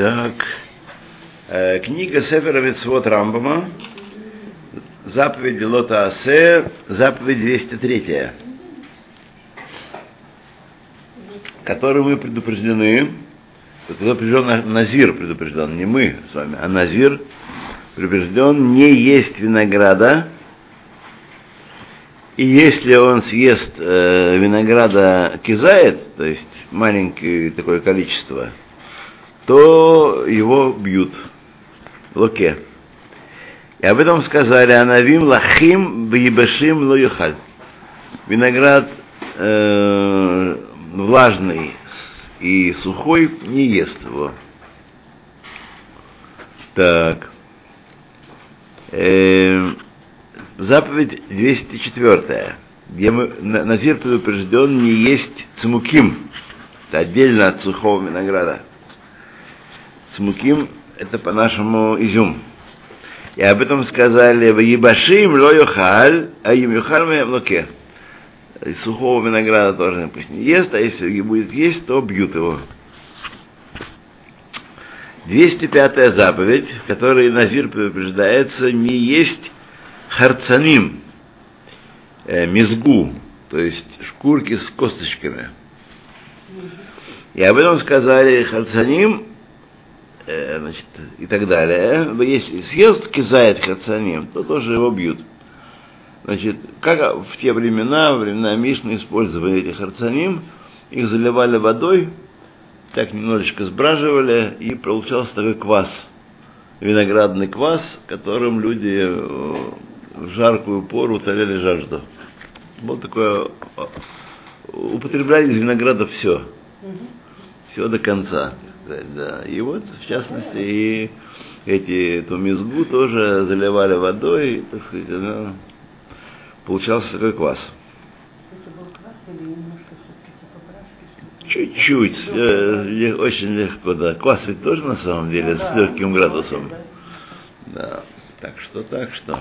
Так. Э, Книга Сефера Митцвот Рамбама. Заповедь Лота Асе, заповедь 203, которой мы предупреждены, предупрежден Назир предупрежден, не мы с вами, а Назир предупрежден. Не есть винограда, и если он съест э, винограда кизает, то есть маленькое такое количество, то его бьют в луке. И об этом сказали Анавим лахим бьебешим лоюхаль. Виноград э, влажный и сухой не ест его. Так. Э, заповедь 204, где мы, Назир предупрежден не есть цмуким, это отдельно от сухого винограда. Цмуким – это по-нашему изюм. И об этом сказали в Ебашим ло а им юхаль в луке. Сухого винограда тоже пусть не ест, а если будет есть, то бьют его. 205 заповедь, в которой Назир предупреждается не есть харцаним, э, мезгу, то есть шкурки с косточками. И об этом сказали харцаним, значит, и так далее. Если съест кизает харцаним, то тоже его бьют. Значит, как в те времена, времена Мишны использовали эти харцаним, их заливали водой, так немножечко сбраживали, и получался такой квас, виноградный квас, которым люди в жаркую пору утоляли жажду. Вот такое, употребляли из винограда все, все до конца. Да. И вот, в частности, и эти, эту мезгу тоже заливали водой, так сказать, она, получался такой квас. Чуть-чуть, э, очень легко, да. Квас ведь тоже на самом деле с легким градусом. Да, так что, так что.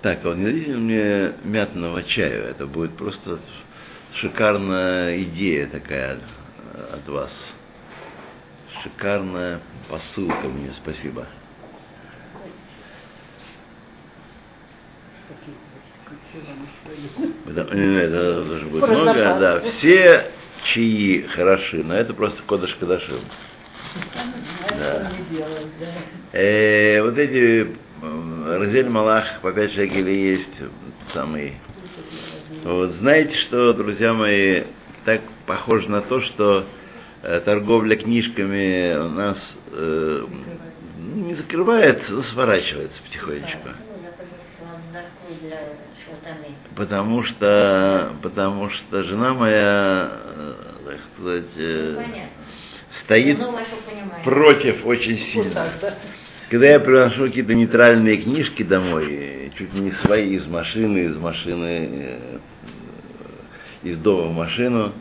Так, а вот не дадите мне мятного чаю, это будет просто шикарная идея такая от вас. Шикарная посылка мне, спасибо. Это, это должно быть много, да. Все чаи хороши, но это просто кодыш кадашим. Да. Э, вот эти Розель Малах по 5 шекелей есть самый. Вот знаете, что, друзья мои, так похоже на то, что торговля книжками у нас э, не закрывается, но сворачивается потихонечку. Потому что, потому что жена моя, так сказать, э, стоит против очень сильно. Когда я приношу какие-то нейтральные книжки домой, чуть не свои из машины, из машины, из дома в машину,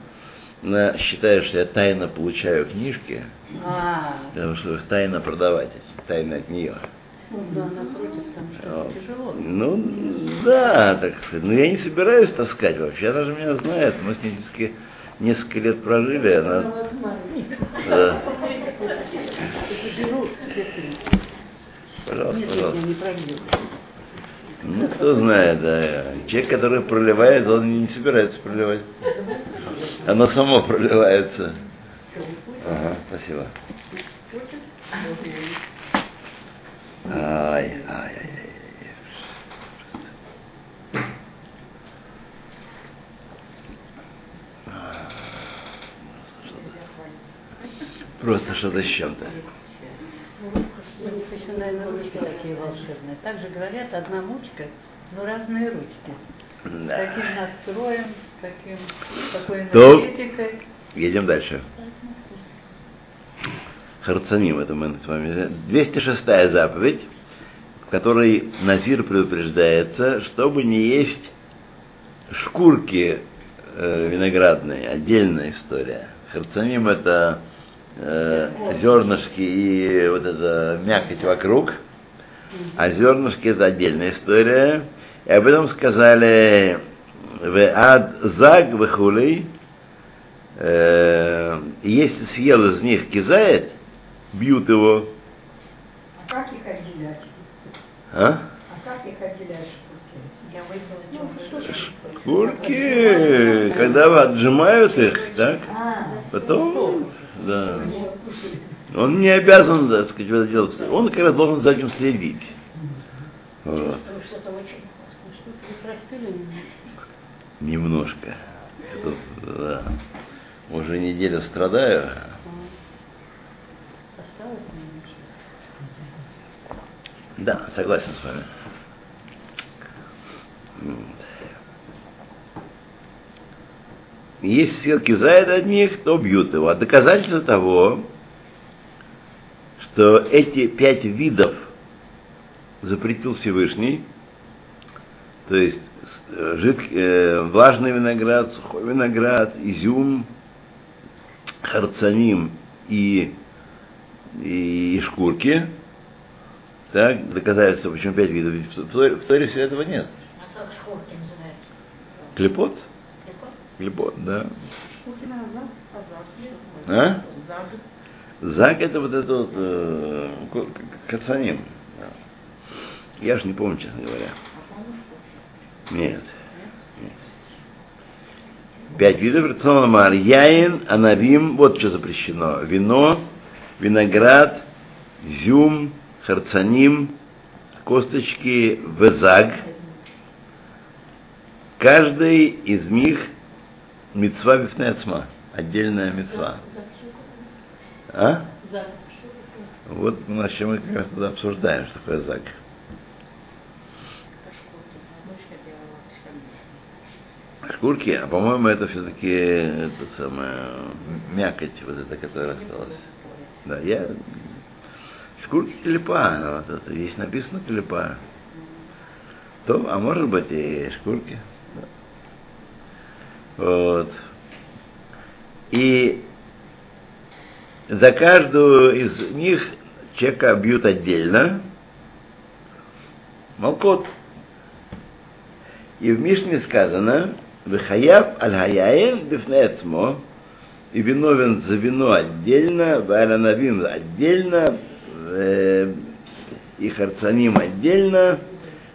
она считает, что я тайно получаю книжки, а. потому что их тайно продавать, тайно от нее. Да, напротив, там тяжело. Ну, да, так сказать. Но я не собираюсь таскать вообще. Она же меня знает. Мы с ней несколько, несколько лет прожили. Она... Да. Пожалуйста, пожалуйста. Ну, кто знает, да. Человек, который проливает, он не собирается проливать. Оно само проливается. Ага, спасибо. Ай, ай, ай. Просто что-то с чем-то. У них еще, наверное, ручки такие волшебные. Также говорят, одна мучка, но разные ручки. Да. С таким настроем, с таким, такой энергетикой. Едем дальше. Харцаним, это мы с вами. 206 заповедь, в которой Назир предупреждается, чтобы не есть шкурки э, виноградные, отдельная история. Харцаним это э, зернышки и вот эта мякоть вокруг, а зернышки это отдельная история. И об этом сказали в ад заг вехулей, э, если съел из них кизает, бьют его. А как их отделять? А? А как их отделять шкурки? Шкурки, когда отжимают их, так? А, Потом, да. Он не обязан, так сказать, это делать. Он как раз должен за этим следить. Вот. Немножко. Тут, да. Уже неделю страдаю. Осталось немножко. Да, согласен с вами. Вот. Если сверки зает от них, то бьют его. А доказательство того, что эти пять видов запретил Всевышний, то есть э, жид, э, влажный виноград, сухой виноград, изюм, харцаним и, и, и шкурки, так, доказательство, почему пять видов, в Торе, в Торе этого нет. А как шкурки называются? Клепот? Клепот, да. а зад? А? Это вот это вот э, ко- к- кацаним. Да. Я ж не помню, честно говоря. Нет. Нет. Пять видов рационного мар. Яин, анарим, вот что запрещено. Вино, виноград, зюм, харцаним, косточки, везаг. Каждый из них мецва бифнецма, отдельная мецва. А? Вот у мы как раз туда обсуждаем, что такое зак. Шкурки, а по-моему, это все-таки это самое мякоть, вот эта, которая осталась. Да, я шкурки клепа, вот это, здесь написано клепа. То, а может быть и шкурки. Вот. И за каждую из них человека бьют отдельно. Малкот. И в Мишне сказано, Вихаяв аль-хаяин бифнецмо, и виновен за вино отдельно, варанавим отдельно, и харцаним отдельно,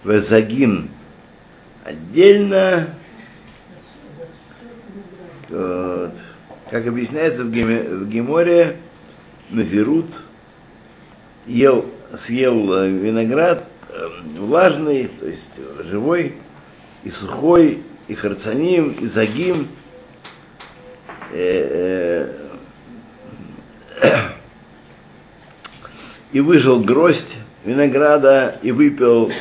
везагим отдельно. Вот. Как объясняется в, Геме, в Геморе, Назирут ел, съел э, виноград э, влажный, то есть э, живой, и сухой, и харцаним, и загим, э, э, и выжил гроздь винограда и выпил.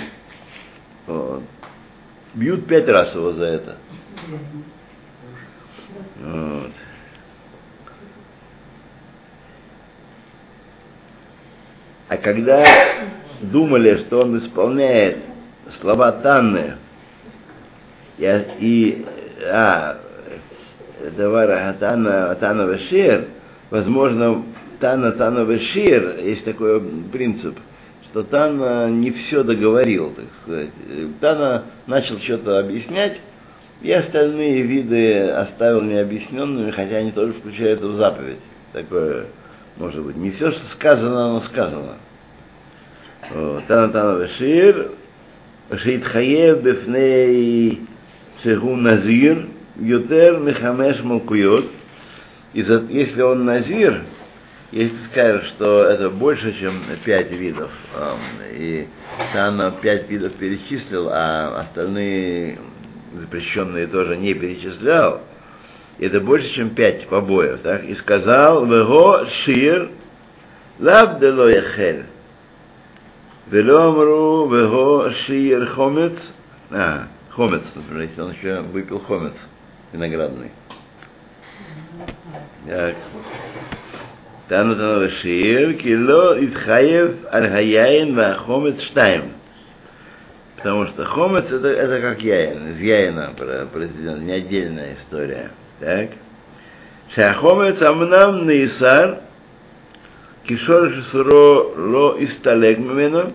Бьют пять раз его за это. Вот. А когда думали, что он исполняет слова Танны, и, и а, Давара Тана, Тана Вешир, возможно, Тана Тана Вешир, есть такой принцип, что Тана не все договорил, так сказать. Тана начал что-то объяснять, и остальные виды оставил необъясненными, хотя они тоже включаются в заповедь. Такое, может быть, не все, что сказано, оно сказано. Тана Тана Вешир, Шейтхаев Бефней Шегу Назир, Ютер Мехамеш Малкуйот. И если он Назир, если скажешь, что это больше, чем пять видов, и Тана пять видов перечислил, а остальные запрещенные тоже не перечислял, это больше, чем пять побоев, так? И сказал, «Вего шир лабдело яхель». Веломру вего шир хомец. А, хомец, если он еще выпил хомец виноградный. Так. Тану тану шир, кило итхаев архаяин ва хомец штайм. Потому что хомец это, это как яин, из яина произведен, не отдельная история. Так? Шахомец амнам нейсар, кишор шисуро ло исталег мимено,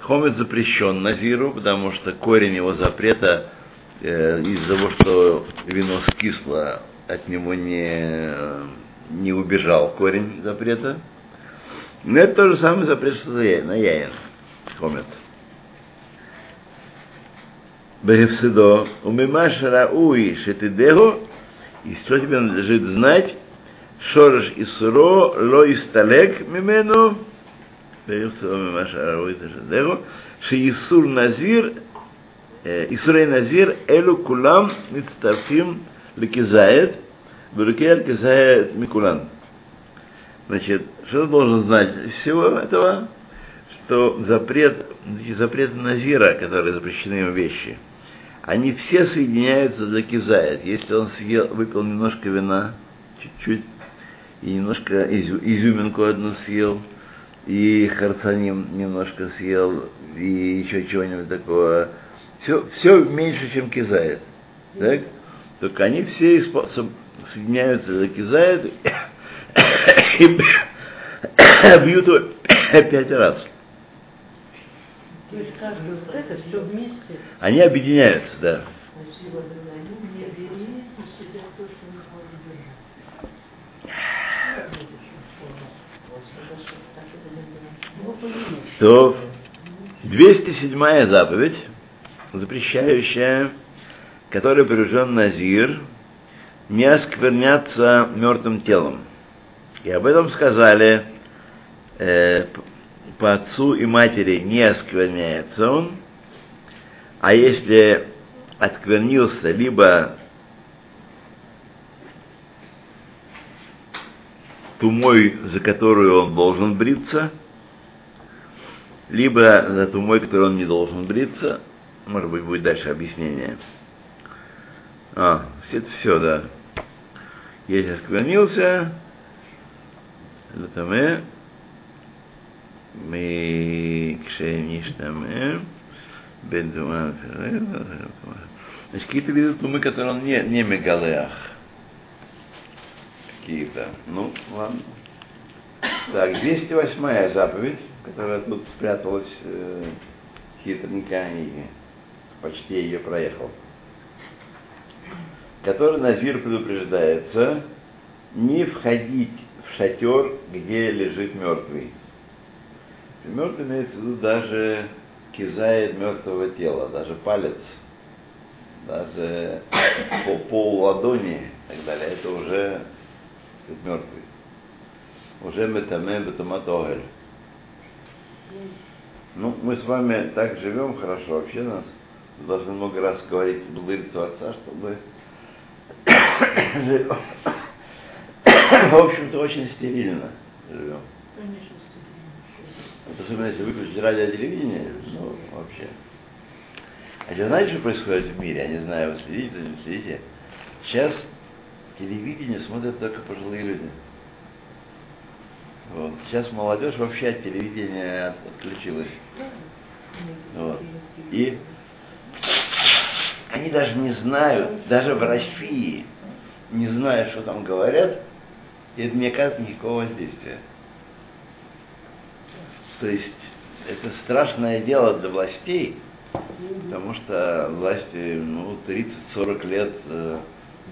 хомец запрещен Назиру, потому что корень его запрета э, из-за того, что вино скисло, от него не, не убежал корень запрета. Но это то же самое запрет, что на яин- на Бехевсидо, умимаш рауи шетидего, и что тебе надлежит знать, шорож и суро, ло и сталек мимену, бехевсидо умимаш рауи шетидего, шеисур назир, э, Исурей Назир, Элю Кулам, Мицтафим, Лекизает, Берукер Кизает Микулан. Значит, что должен знать из всего этого? Что запрет, эти запреты Назира, которые запрещены ему вещи, они все соединяются за кизает. Если он съел, выпил немножко вина, чуть-чуть, и немножко изю- изюминку одну съел, и харцаним немножко съел, и еще чего-нибудь такого, все, все меньше, чем кизает. Так? Только они все испо- со- соединяются за кизает и бьют его пять раз. То есть каждый вот это все вместе. Они объединяются, да. То 207 заповедь, запрещающая, которой привержен Назир, не оскверняться мертвым телом. И об этом сказали э, по отцу и матери не оскверняется он, а если осквернился либо тумой, за которую он должен бриться, либо за тумой, которой он не должен бриться, может быть, будет дальше объяснение. А, это все, да. Если осквернился, это мы, мы кшеништаме, бендуман, Значит, какие-то виды тумы, которые он не, не мегалеах. Какие-то. Ну, ладно. Так, 208 заповедь, которая тут спряталась э, хитренько и почти ее проехал. Который Назир предупреждается не входить в шатер, где лежит мертвый. Мертвый имеется в виду даже кизает мертвого тела, даже палец, даже по пол ладони и так далее. Это уже сказать, мертвый. Уже метаме бетумат огель. Ну, мы с вами так живем хорошо. Вообще нас должны много раз говорить благодарить отца, чтобы. В общем-то, очень стерильно живем. Особенно если выключить радио телевидение, ну, вообще. А что знаете, что происходит в мире? Я не знаю, вы следите не следите. Сейчас телевидение смотрят только пожилые люди. Вот. Сейчас молодежь вообще от телевидения от- отключилась. Вот. И они даже не знают, даже в России, не знают, что там говорят, и это не оказывает никакого воздействия. То есть это страшное дело для властей, потому что власти ну, 30-40 лет э,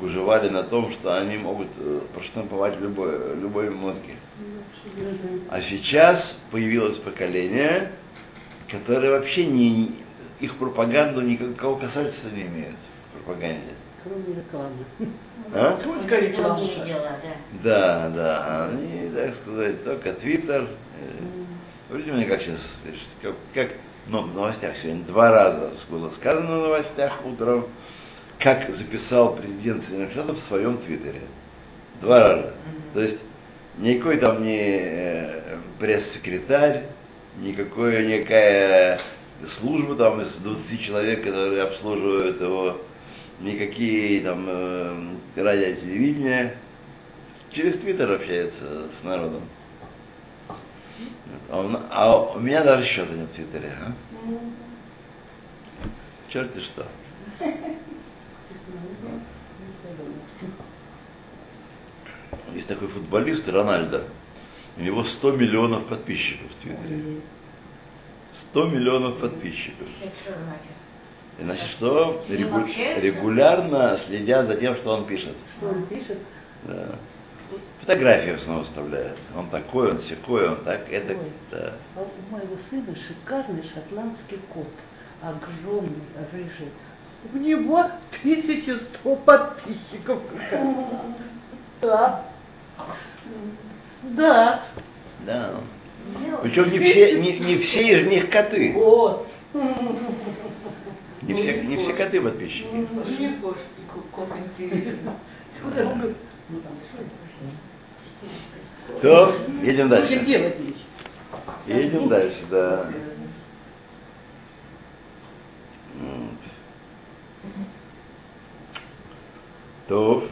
гужевали на том, что они могут э, проштамповать любой, любой мозги. А сейчас появилось поколение, которое вообще не, их пропаганду никакого касательства не имеет в пропаганде. Кроме рекламы. А? Только реклама. Да, да, они, так сказать, только Твиттер. Видите, мне как сейчас, как, как ну, в новостях сегодня два раза было сказано в новостях утром, как записал президент Соединенных Штатов в своем Твиттере. Два раза. То есть никакой там не э, пресс-секретарь, никакой, никакая служба там из 20 человек, которые обслуживают его, никакие там э, радио, телевидение. Через Твиттер общается с народом. А у, а у меня даже счета нет в Твиттере. А? Черт что. Есть такой футболист Рональдо. У него 100 миллионов подписчиков в Твиттере. 100 миллионов подписчиков. И значит, что регу- регулярно следят за тем, что он пишет. Что он пишет? Да. Фотографии в основном выставляют. Он такой, он секой, он так, это, Ой. да. А у моего сына шикарный шотландский кот. Огромный, рыжий. У него 1100 подписчиков. Да. Да. Да. Причем не все, не, не все из них коты. Вот. Не все, не все коты подписчики. Мне кошки, кот интересно. Ну То, едем Будем дальше. Едем дальше, да. То.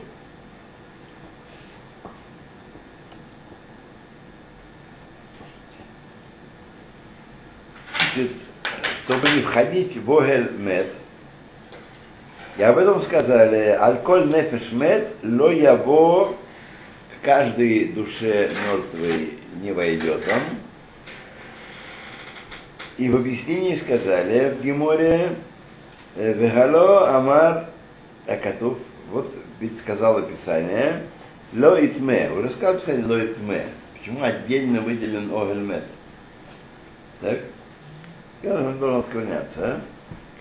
Чтобы не входить в Огель Мед, и об этом сказали, алколь нефеш мед, ло яво, каждой душе мертвой не войдет он. И в объяснении сказали в Геморе, э, Вегало Амар Акатув, вот ведь сказал описание, Ло Итме, уже сказал Писание Ло Итме, почему отдельно выделен Огельмет? Так? Он должен склоняться, а?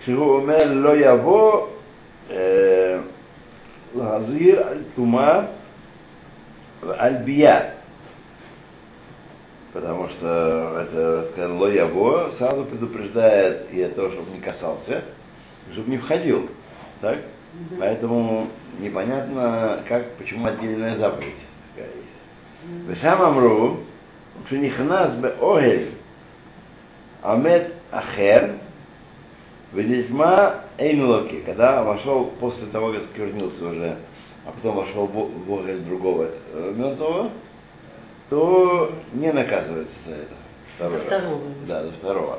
Кшигу умер Ло Яво э, Лазир Аль-Тума Аль-Бия, потому что это сказано лояво сразу предупреждает и того, чтобы не касался, чтобы не входил. Так? Поэтому непонятно, как, почему отдельная заповедь. такая есть. Вешам амру, шенихнас бе огель, амет ахер, ведьма эйнулоки, когда вошел после того, как сквернился уже, а потом вошел в огель другого э, мертвого, то не наказывается за это. Второй За раз. второго. Да, за второго.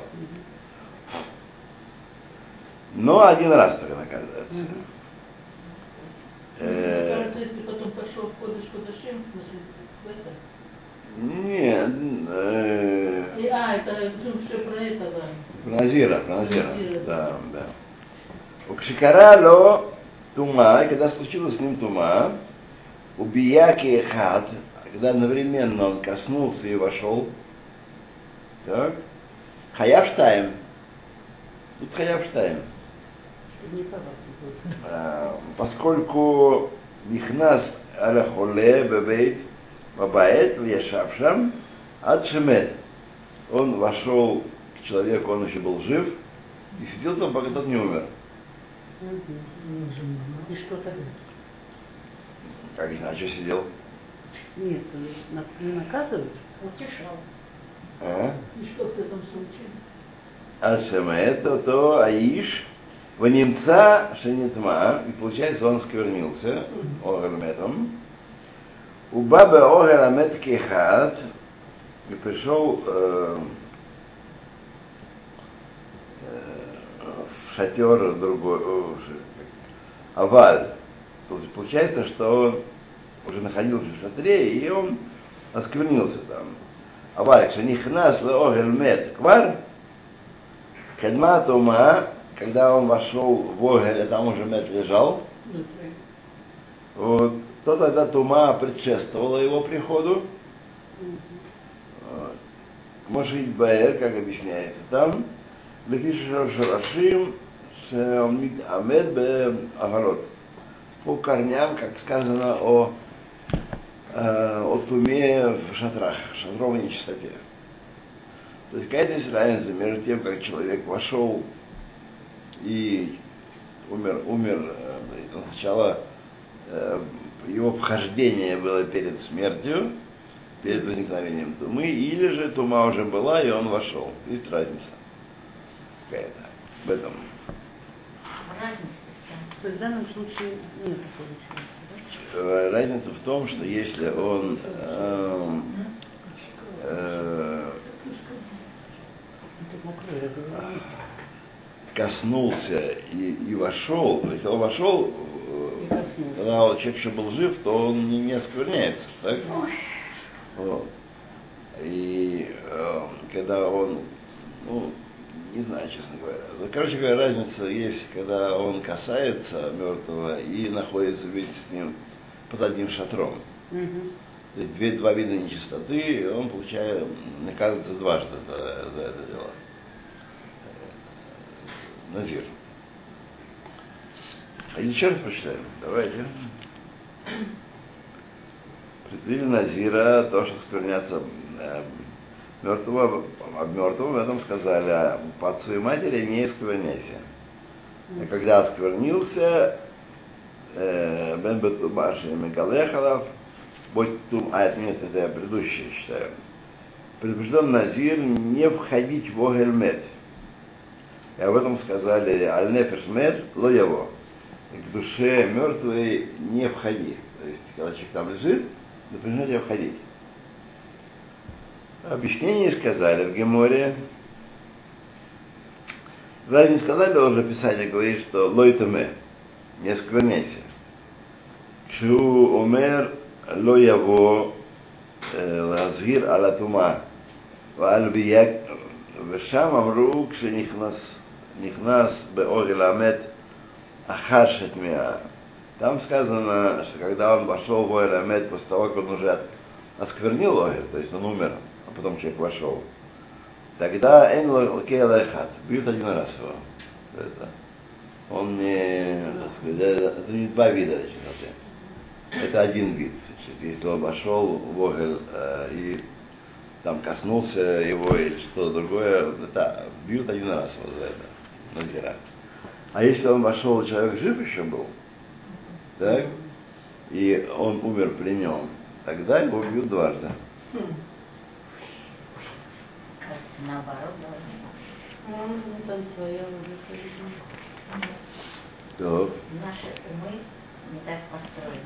Но один раз только наказывается. Э, Кажется, если потом пошел в Кодыш Кодышим, в смысле, в это. Нет, э, И, а, это ну, все про этого про Назира, про Назира. Назира. Да, да. У Кшикарало тума, и когда случилось с ним тума, у Бияки хат, когда одновременно он коснулся и вошел, так, Хаявштайм, тут Хаявштайм, Чтобы не повадно было. А, поскольку נכנס על החולה בבית, בבית, וישב שם, עד шемет. Он вошел к человеку, он еще был жив, и сидел там, пока тот не умер. И что тогда? Как иначе сидел? Нет, на- не наказывают. Утешал. А? И что в этом случае? עד шемет, то аиш, ванемца шенитма, и получается он сквернился, огерметом, у бабы огерамет кехат, и пришел э, э, в шатер другой, есть получается, что он уже находился в шатре, и он осквернился там. Аваль, шенихнас огермет квар, Кадма Тума, когда он вошел в Огель, а там уже Мет лежал, вот, то тогда Тума предшествовала его приходу. Вот. Мошит Баэр, как объясняется там, Лефиш Шарашим Амед Бе Агарот. По корням, как сказано о, э, о туме в шатрах, шатровой нечистоте. То есть какая-то разница между тем, как человек вошел и умер, умер, э, сначала э, его вхождение было перед смертью, перед возникновением тумы, или же тума уже была, и он вошел. Есть разница какая-то в этом. Разница в чем? То есть в данном случае нет получается, Разница в том, что если он эм, э, коснулся и, и вошел, то есть он вошел, э, когда человек еще был жив, то он не, не оскверняется, так? Вот. И э, когда он, ну, не знаю, честно говоря. Ну, Короче говоря, разница есть, когда он касается мертвого и находится вместе с ним под одним шатром. Есть две, два вида нечистоты, и он получает, наказывается дважды за, за это дело. Назир. А еще раз прочитаем. Давайте. Предвидели Назира то, что сквернятся э, мертвого, об мертвом, этом сказали, а по отцу и матери не скверняйся. А когда осквернился, э, Бен Бетубаши Мегалехалов, Будь тум, а это нет, это я предыдущее считаю. Предупрежден Назир не входить в Огельмет. И об этом сказали Аль-Нефеш Мед, его. К душе мертвой не входи. То есть, когда человек там лежит, например, тебе входить. Объяснение сказали в Геморе. Разве не сказали, уже писатель говорит, что лойтаме, не скверняйся. Шу омер לא יבוא להזהיר על הטומאה ועל ביק, ושם אמרו כשנכנס נכנס באוהל המת אחש את מאה. Там сказано, что когда он вошел в Оэль Амед после того, как он уже осквернил Оэль, то есть он умер, а потом человек вошел, тогда Лайхат, бьют один раз его. Это. Он не, так сказать, это не два вида начинаты. Это один вид. Если он вошел в Огель э, и там коснулся его или что-то другое, это бьют один раз вот за это, надира. А если он вошел, человек жив еще был, так, и он умер при нем, тогда его бьют дважды. Наоборот, должно. Ну, там своя логика. То. Наши умы не так построены.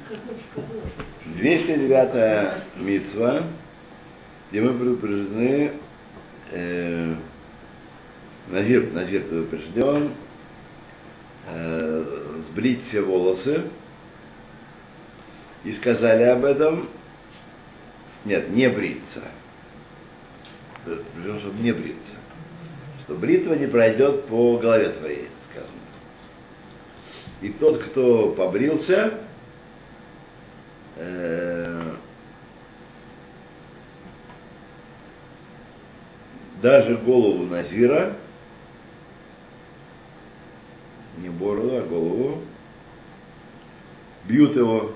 209 митцва, где мы предупреждены, э, Назир, Назир предупрежден, э, сбрить все волосы, и сказали об этом, нет, не бриться, предупрежден, чтобы не бриться, что бритва не пройдет по голове твоей, сказано. И тот, кто побрился, э, даже голову Назира, не бороду, а голову, бьют его,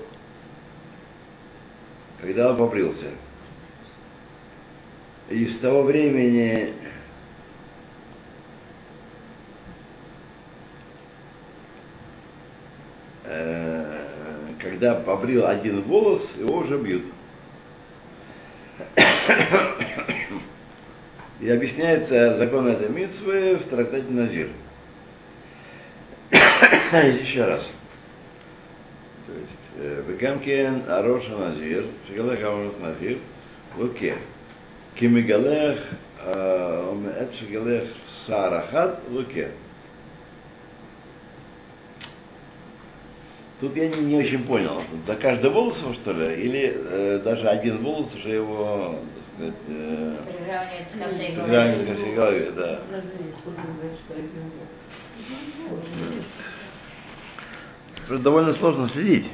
когда он побрился. И с того времени э, когда побрил один волос, его уже бьют. И объясняется закон этой митцвы в трактате Назир. Еще раз. То есть, Бекамкен Ароша Назир, Амарот Назир, Луке. Кимигалех Эт Шигалех Сарахат Луке. Тут я не, не очень понял, за каждый волос что ли, или э, даже один волос уже его, так сказать, э, Приравнивается ко всей приравнивает ко голове. всей голове, да. Просто довольно сложно следить.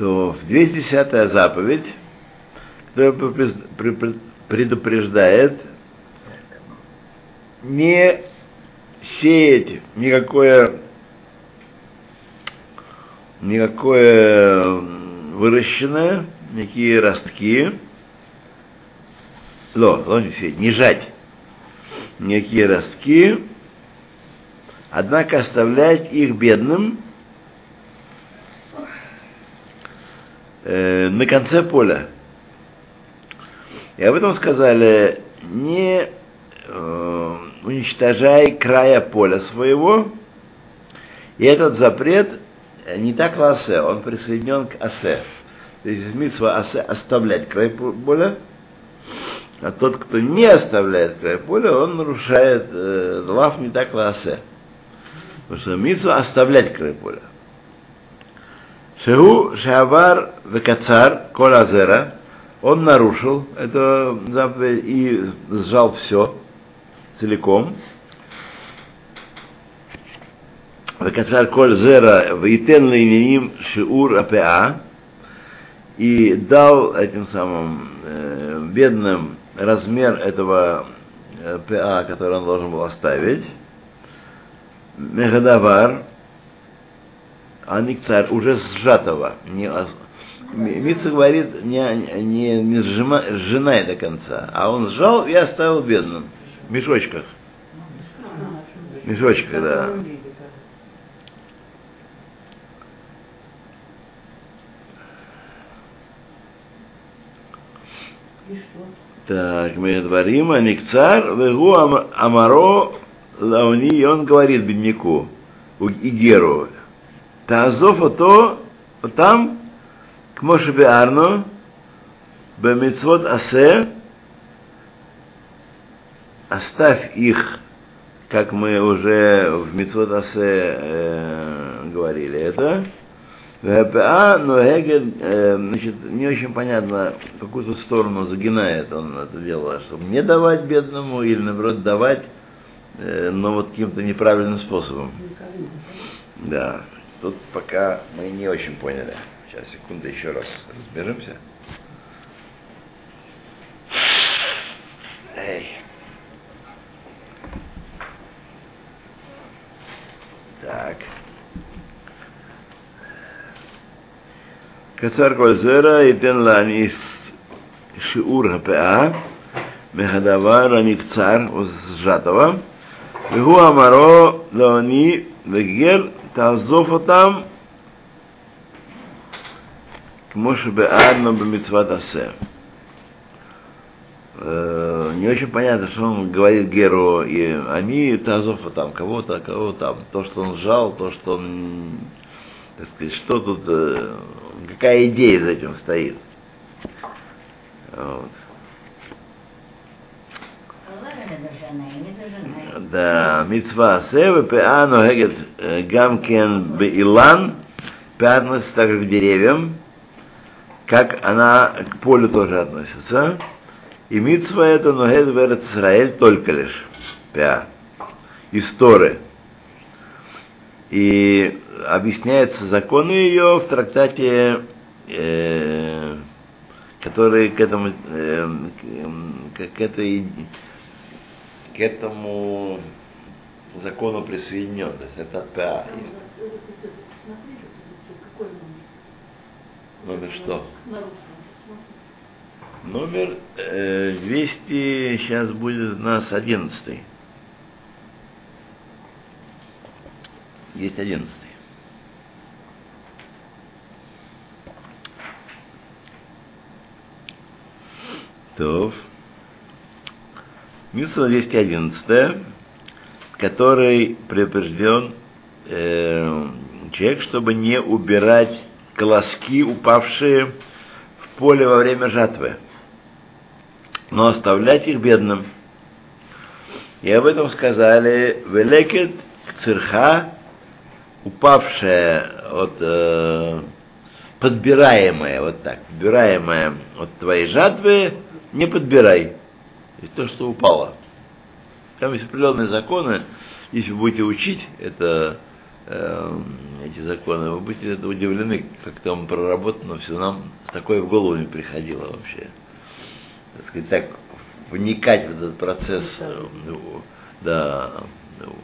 То в 210 заповедь, которая предупрежд- пред- предупреждает не сеять никакое никакое выращенное, никакие ростки, ло, ло не сеять, не жать никакие ростки, однако оставлять их бедным э, на конце поля. И об этом сказали, не э, уничтожай края поля своего, и этот запрет не так в асе, он присоединен к асе. То есть митсва асе оставлять край по- поля, а тот, кто не оставляет край поля, он нарушает э, лав не так в асе. Потому что митсва оставлять край поля. Шеу Шавар Векацар Колазера, он нарушил эту заповедь и сжал все целиком. Векацар коль зера вейтен лейниним шиур апеа и дал этим самым э, бедным размер этого ПА, который он должен был оставить. Мегадавар, аникцар, уже сжатого. Не, Мица говорит, не, не, не сжима, сжинай до конца, а он сжал и оставил бедным. В мешочках. В мешочках, да. Так, мы говорим, а Никцар, вегу ам- амаро лауни, и он говорит бедняку, Игеру, То, там, к Моше Беарну, Бемицвот Асе, оставь их, как мы уже в Мицвот Асе э, говорили это, ВПА, но Хегед, э, значит, не очень понятно, в какую то сторону загинает он это дело, чтобы не давать бедному или, наоборот, давать, э, но вот каким-то неправильным способом. Да, Тут пока мы не очень поняли. Сейчас, секунду, еще раз разберемся. Эй. Так. Кацар Кользера и Тенланис Шиур ХПА Мехадавар Аникцар сжатого. Вегу Амаро Леони Вегер תעזוב אותם כמו שבעדנו במצוות עשה. Э, Не очень понятно, что он говорит Геру, и они Тазофа там, кого-то, кого там, то, что он сжал, то, что он, так сказать, что тут, э, какая идея за этим стоит. Вот. Да, митцва севы пеа ногегет э, гамкен беилан, пеа относится также к деревьям, как она к полю тоже относится. И митцва это ногет верет Израиль только лишь, пеа, из. И объясняются законы ее в трактате, э, который к этому, э, к, к этой к этому закону присоединен. То это ПА. Номер? Что? Номер э, 200 сейчас будет у нас 11. Есть 11. Митсва 211, который предупрежден э, человек, чтобы не убирать колоски, упавшие в поле во время жатвы, но оставлять их бедным. И об этом сказали Велекет цирха, упавшая от э, подбираемая, вот так, подбираемая от твоей жатвы, не подбирай. Есть то, что упало. Там есть определенные законы, если вы будете учить это, э, эти законы, вы будете это удивлены, как там проработано все. Нам такое в голову не приходило вообще. Так сказать, так вникать в этот процесс, э, ну, да, ну.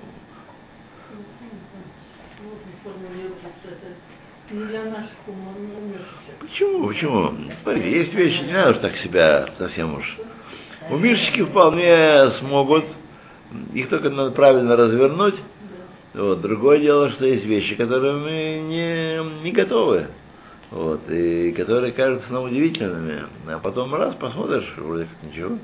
Почему? Почему? Смотри, есть вещи, не надо уж так себя совсем уж. Умерщики вполне смогут, их только надо правильно развернуть. Вот. Другое дело, что есть вещи, которые мы не, не готовы. Вот, и которые кажутся нам удивительными. А потом раз посмотришь, вроде как ничего.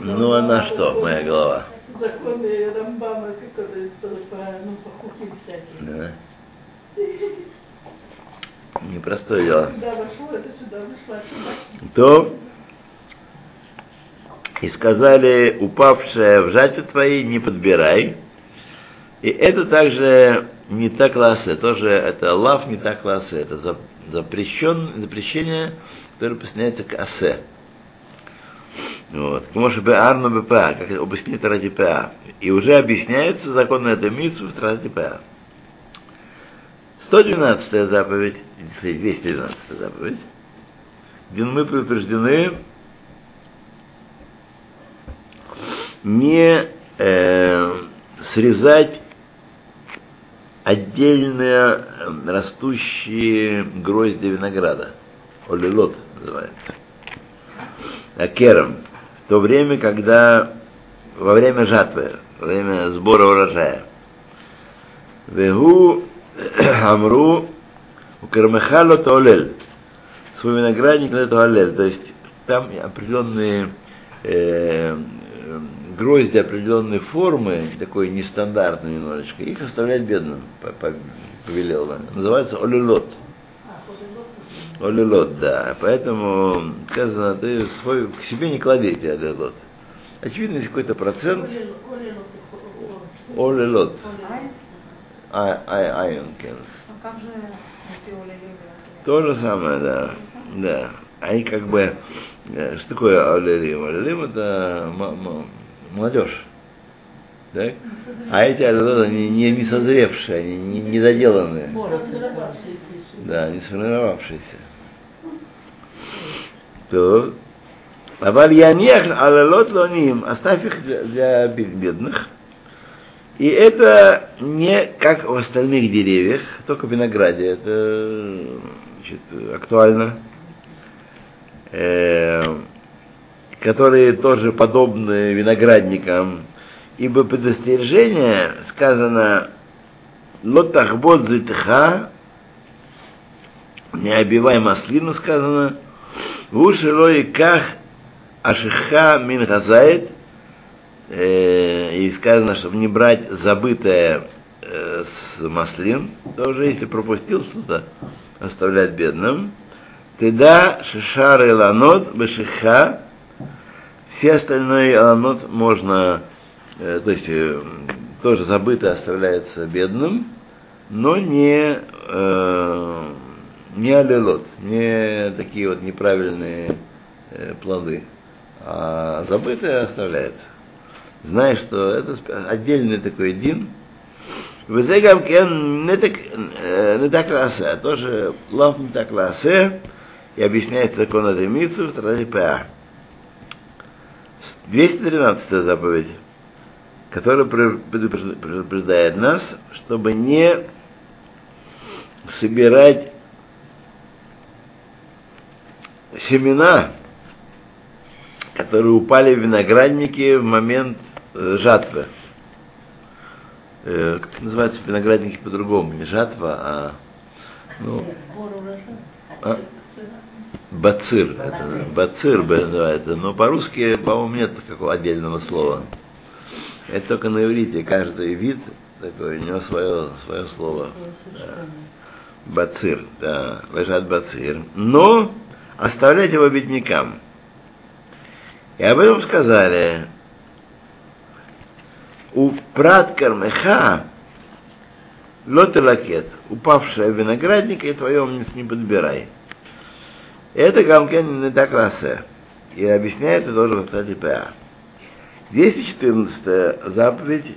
Ну а на что, моя голова? Законы Рамбама, которые тоже по, ну, по кухне всякие. Да. Непростое дело. Вышла. то и сказали, упавшая в жатве твоей не подбирай. И это также не так классы, тоже это лав не так классы, это за- запрещен, запрещение, которое присоединяется к асе. Вот. Может быть, арно БПА, как объяснит ради ПА. И уже объясняется закон на это митсу ради ПА. 112 заповедь, 212 заповедь, где мы предупреждены не э, срезать отдельные растущие грозди винограда. Олилот называется. Акером. В то время, когда во время жатвы, во время сбора урожая. Вегу амру у кармехало тоолель. Свой виноградник это олель. То есть там определенные э, грозди определенной формы, такой нестандартной немножечко, их оставлять бедным, повелел. Называется олилот. Олилот, да. Поэтому сказано, ты свой к себе не клади эти олилот. Очевидно, есть какой-то процент. Олилот. Ай, ай, айонкенс. То же самое, да. Да. Они как бы, что такое Олелим? Олелим это молодежь. Так? А эти они не, не созревшие, они не, не доделанные. Да, не сформировавшиеся. То. А вальянех алалот лоним, оставь их для бедных. И это не как в остальных деревьях, только в винограде. Это значит, актуально. Э, которые тоже подобны виноградникам. Ибо предостережение сказано лотахбот зитха, не обивай маслину сказано, в ках ашиха мин газает, и сказано, чтобы не брать забытое э, с маслин, тоже если пропустил что-то, оставлять бедным. Теда шишар и ланот бешиха, все остальные аланот можно, э, то есть э, тоже забыто оставляется бедным, но не, э, не алелот, не такие вот неправильные э, плоды, а забытое оставляется. Знаешь, что это отдельный такой дин. Везегам кен не так не так ласе, тоже лав не так ласе, и объясняется закон этой митцу в Таразе ПА. 213 заповедь, которая предупреждает нас, чтобы не собирать семена, которые упали в виноградники в момент э, жатвы. Э, как называются виноградники по-другому? Не жатва, а ну, а? Бацир, это, бацир называется, но по-русски, по-моему, нет такого отдельного слова. Это только на иврите, каждый вид такой, у него свое, свое слово. Бацир, да, лежат бацир. Но оставлять его беднякам. И об этом сказали, у прат кармеха лотелакет, упавшая виноградника, и твоем не подбирай. Это Гамкен не так расе. И объясняется тоже в статье ПА. 214 заповедь,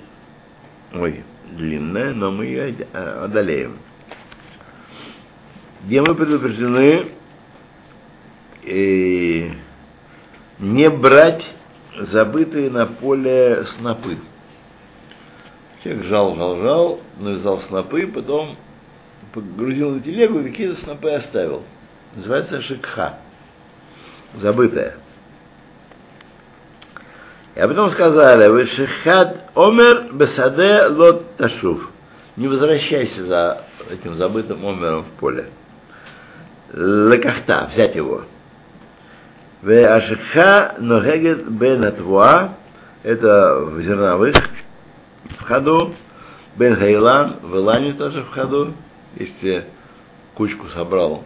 ой, длинная, но мы ее одолеем. Где мы предупреждены и э, не брать забытые на поле снопы. Человек жал, жал, жал, навязал снопы, потом погрузил на телегу и какие-то снопы оставил называется шикха, забытая. А потом сказали, вы шихат омер бесаде лот ташув. Не возвращайся за этим забытым омером в поле. Лекахта, взять его. В ашикха ногегет бен атвуа, это в зерновых в ходу, бен хайлан, в Илане тоже в ходу, если кучку собрал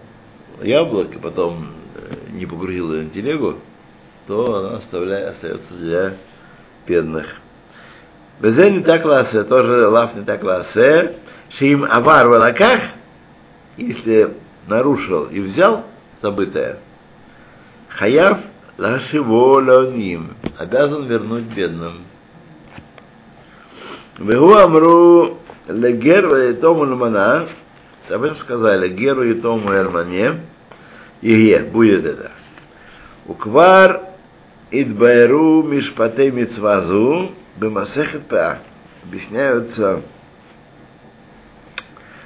яблок, и потом э, не погрузил ее на телегу, то она оставляет, остается для бедных. Безе не так ласе, тоже лав не так ласе, шим авар в если нарушил и взял забытое, хаяв лашиво леоним, обязан вернуть бедным. Вегу амру легер тому лмана, об этом сказали, геру и тому эрмане, и будет это. Уквар идбайру мишпатей мицвазу бемасехет па. Объясняются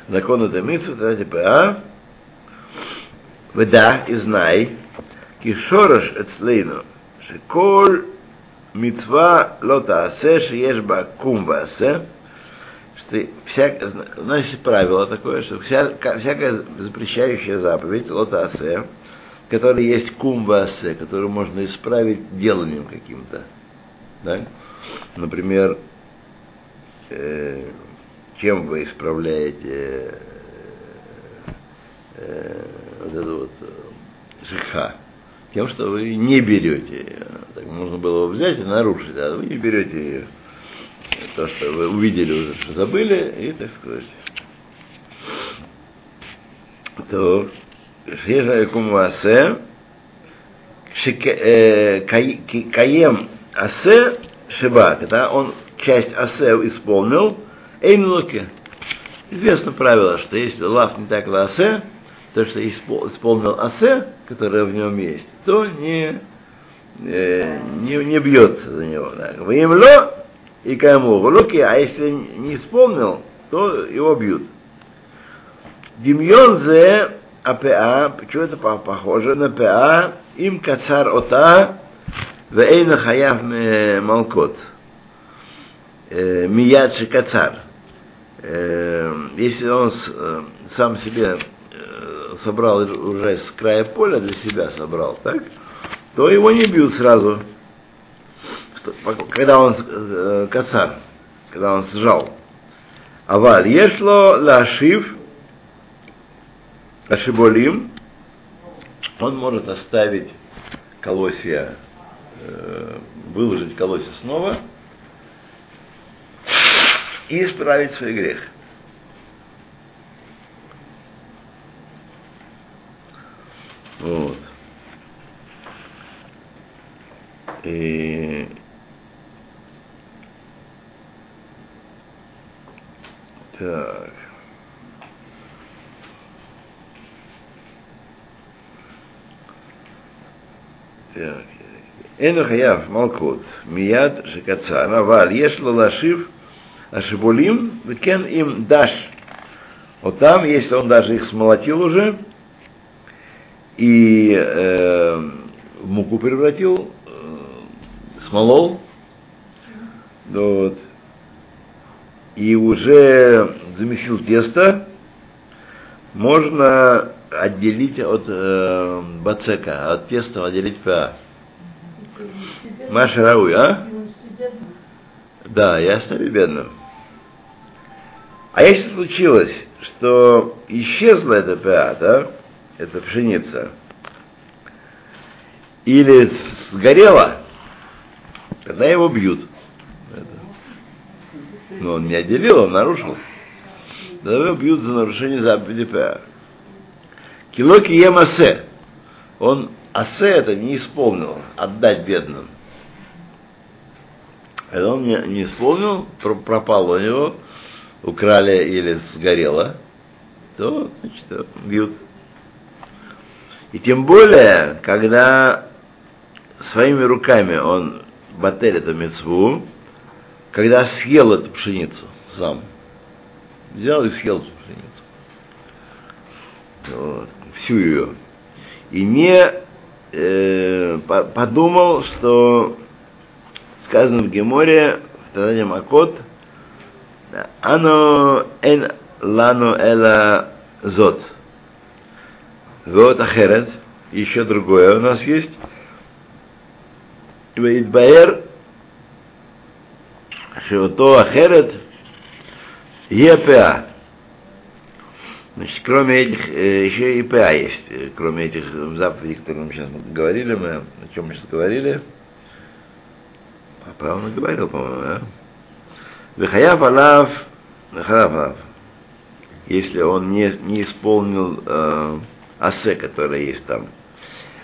законы Демицу, кстати, ПА, Веда и знай, кишораш эцлейну, шеколь митва лота асе, шееш ба кум васе, что всяк, значит, правило такое, что вся, всякая запрещающая заповедь лота асе, которая есть кум васе, которую можно исправить деланием каким-то, да? Например, э, чем вы исправляете э, э, вот эту вот э, жиха? Тем, что вы не берете. Так можно было бы взять и нарушить, а вы не берете то, что вы увидели уже, что забыли, и так сказать. То Кумасе Каем Асе Шиба, когда он часть Асе исполнил, Эймлоке. Известно правило, что если лав не так асе, то, что исполнил асе, которое в нем есть, то не, э, не, не бьется за него. Да. Имло и кому в руки, а если не исполнил, то его бьют. Демьон зе АПА, почему это похоже на ПА, им кацар ота, вейна хаяв малкот. Мияд кацар если он сам себе собрал уже с края поля для себя собрал, так, то его не бьют сразу, когда он косар, когда он сжал. Аваль ешло лашив, ашиболим, он может оставить колосья, выложить колосья снова, и исправить свой грех. Вот. И так. Так. אין חייב מלכות מיד שקצר, אבל יש לו להשיב Ашибулим, кен им дашь. Вот там, если он даже их смолотил уже, и э, муку превратил, э, смолол, вот, и уже замесил тесто, можно отделить от э, бацека, от теста отделить па. Маша Рауи, а? Да, я оставлю бедным. А если случилось, что исчезла эта ПА, да, эта пшеница, или сгорела, тогда его бьют. Но он не отделил, он нарушил. Тогда его бьют за нарушение заповеди ПА. Килоки ем асе. Он асе это не исполнил, отдать бедным. Это он не, не исполнил, пропал у него, украли или сгорело, то, значит, бьют. И тем более, когда своими руками он батель эту мецву, когда съел эту пшеницу сам, взял и съел эту пшеницу, вот, всю ее, и не э, подумал, что сказано в Геморе, в Танаде Макот, Ано эн лану эла зот. Вот ахерет, еще другое у нас есть. Вейтбаэр, шеото ахерет, епа. Значит, кроме этих, еще и ПА есть, кроме этих заповедей, которые мы сейчас говорили, мы, о чем мы сейчас говорили. Правильно говорил, по-моему, да? Вехаяв алав, вехаяв алав. Если он не, не исполнил э, асе, которое есть там.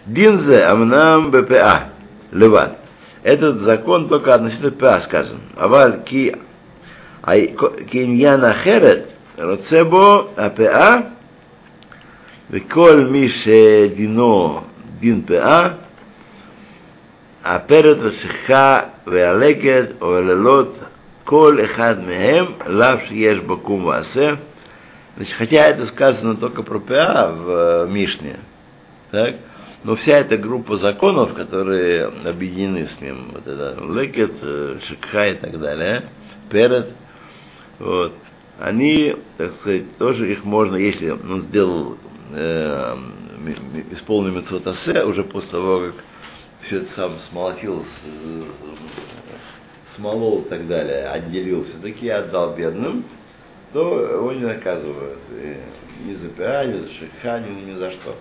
Динзе амнам БПА. Леват. Этот закон только относительно ПА сказан. Аваль ки киньяна херет, роцебо АПА, וכל מי שדינו דין פאה, הפרד ושיחה והלקט או הלילות, כל אחד מהם, לאו שיש בו קום ועשה. Значит, хотя это сказано только про ПА в Мишне, так, но вся эта группа законов, которые объединены с ним, вот это лекет, шикха и так далее, перед, вот, они, так сказать, тоже их можно, если он сделал э, исполнил митцвотасе, уже после того, как все это сам смолотил, смолол и так далее, отделил все-таки, отдал бедным, то его не наказывают. И ни за пиа, ни за шиха, ни, ни за что.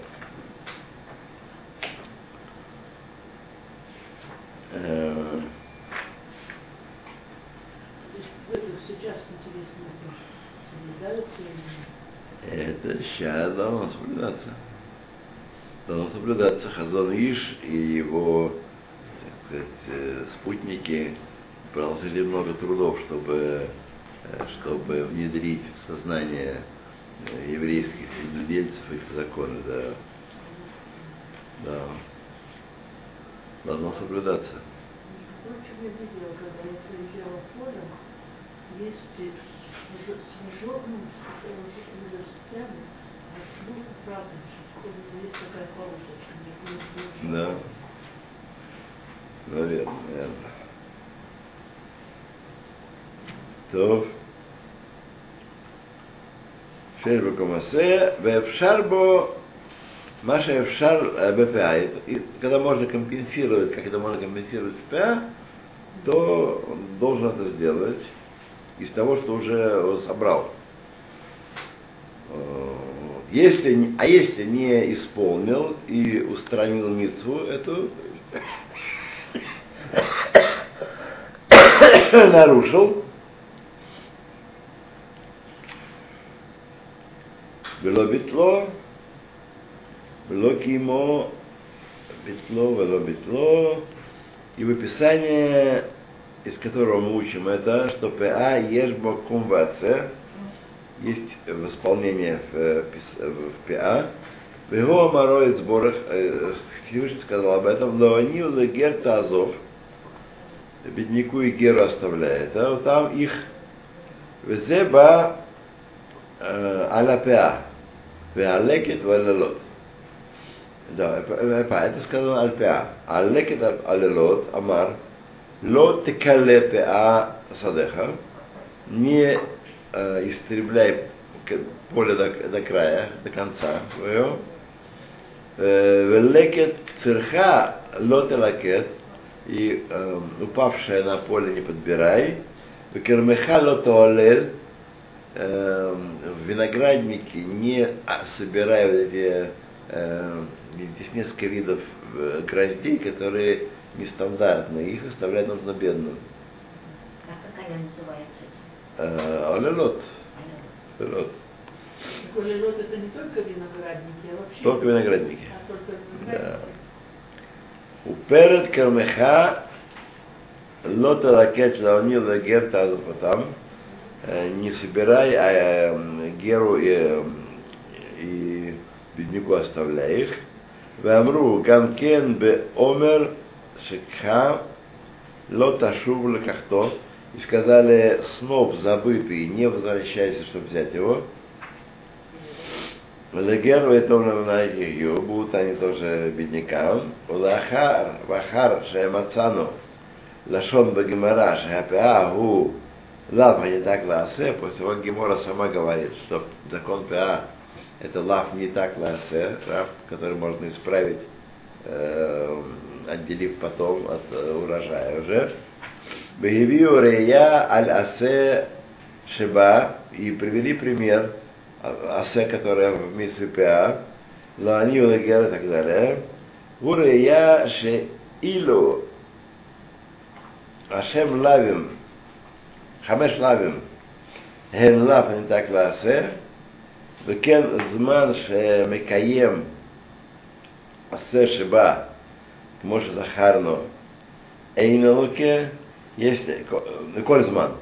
Э, Это сейчас должно соблюдаться. Должно соблюдаться Хазон Иш и его так сказать, э, спутники приложили много трудов, чтобы, чтобы внедрить в сознание э, еврейских владельцев их законы. Да. Да. Должно соблюдаться. Я видела, когда я приезжала в поле, есть снежок, ну, университетами, а снег правда, есть такая полосочка. Да. Наверное, наверное. טוב. שיש בו קומסה, ואפשר בו מה שאפשר э, БПА. И когда можно компенсировать, как это можно компенсировать в ПА, то он должен это сделать из того, что уже он собрал. Э, Если, не- а если не исполнил и устранил митцву эту, нарушил, ולא ביטלו, ולא קיימו, ביטלו ולא битло. И выписание, из которого мы учим это, что ПА ешбо кумваце, есть восполнение в, в ПА, в его морой сборах, Всевышний сказал об этом, но они уже гер тазов, бедняку и геру оставляет, а там их везеба аля ПА. והלקט והלילות. לא, פעם, это сказано על פאה. הלקט הלילות אמר, לא תקלה פאה שדיך, не э, истребляй к- поле до, до края, до конца твоего. Э, Велекет цирха лотелакет, и э, упавшее на поле не подбирай. Кермеха лотоалель, Эм, а, э, в винограднике не собирают эти э, несколько видов э, гроздей, которые нестандартные, их оставлять нужно бедным. А какая называется? Олелот. Э, Олелот. Олелот это не только виноградники, а вообще... Только виноградники. А только виноградники. Да. Уперед кармеха лота ракет лаунил герта азапатам. не собирай, а э, геру и, и бедняку оставляй их. ואמרו גם כן בעומר шикха לא תשוב לקחתו, и сказали, сноп забытый, не возвращайся, чтобы взять его. Легеру это ее, будут они тоже беднякам. Улахар, вахар, шемацану, лашон багимара, шахапеа, гу, лав, а не так лаасе, после того Гемора сама говорит, что закон пеа, это лав не так лаасе, рав, который можно исправить, э, отделив потом от э, урожая уже. Бегивию рея аль асе шеба, и привели пример, асе, которая в митве Пеа, Лаани Улагер и так далее. Урея ше илу Ашем лавим, חמש לאווים הן לאו ניתק לעשה, וכן זמן שמקיים Асе Шиба, Моше Захарно, Эйналуке, если Кользман,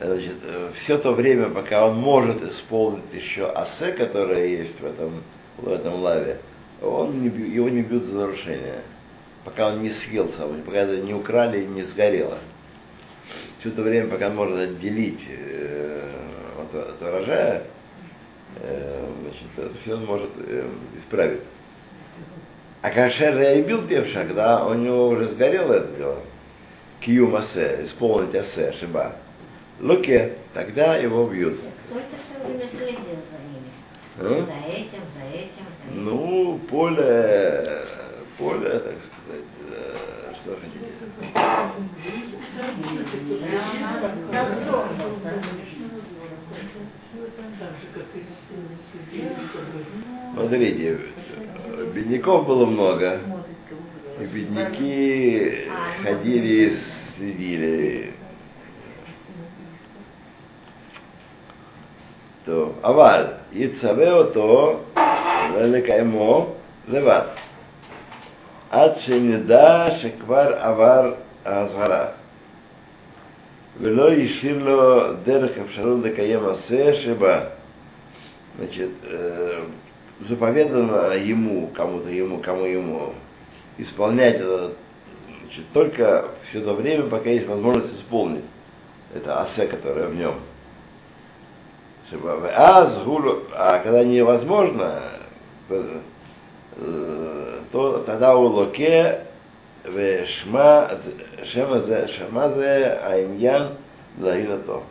значит, все то время, пока он может исполнить еще асе, которое есть в этом, в этом лаве, он не, бью- его не бьют за нарушение, пока он не съел сам, пока это не украли и не сгорело. Все то время, пока он может отделить э, от, от урожая, э, значит, это все он может э, исправить. А кашер я и бил певша, когда у него уже сгорело это дело, киюм асе, исполнить асе, шиба, луке, тогда его бьют. Кто это все время следил за ними? А? За этим, за этим, за этим. Ну, поле, поле, так сказать, э, что хотите. Надзор был, да? Так же, как и с следили, которые Смотрите, бедняков было много, и бедняки ходили и следили. טוב, אבל יצווה אותו לקיימו לבד, עד שנדע שכבר עבר האזהרה, ולא השאיר לו דרך אפשרות לקיים מעשה שבה. Значит, э, заповедано ему, кому-то ему, кому ему, исполнять это значит, только все то время, пока есть возможность исполнить. Это асе, которое в нем. Чтобы- А, сгулу- а когда невозможно, э, э, то тогда у локе шма шема зе шама зе аиньян загина то.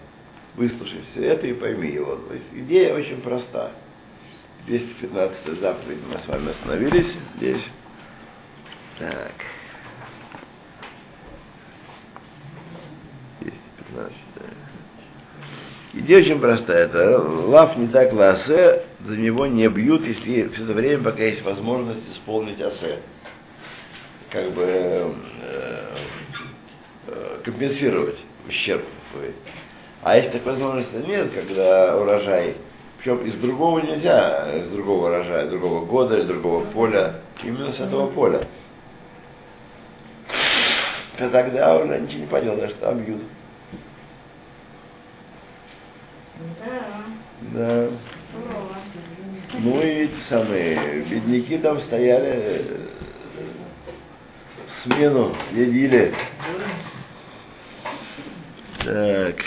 Выслушай все это и пойми его. То есть идея очень проста. 215 заповедь мы с вами остановились здесь. Так. 215. да. Идея очень простая. Это лав не так ласе, за него не бьют, если все это время, пока есть возможность исполнить асе. Как бы э, э, компенсировать ущерб свой. А если такой возможности нет, когда урожай, причем из другого нельзя, из другого урожая, из другого года, из другого поля, именно с этого поля, то тогда уже ничего не поделаешь, там бьют. Да, Да. Ну и эти самые бедняки там стояли, э, смену следили. Так.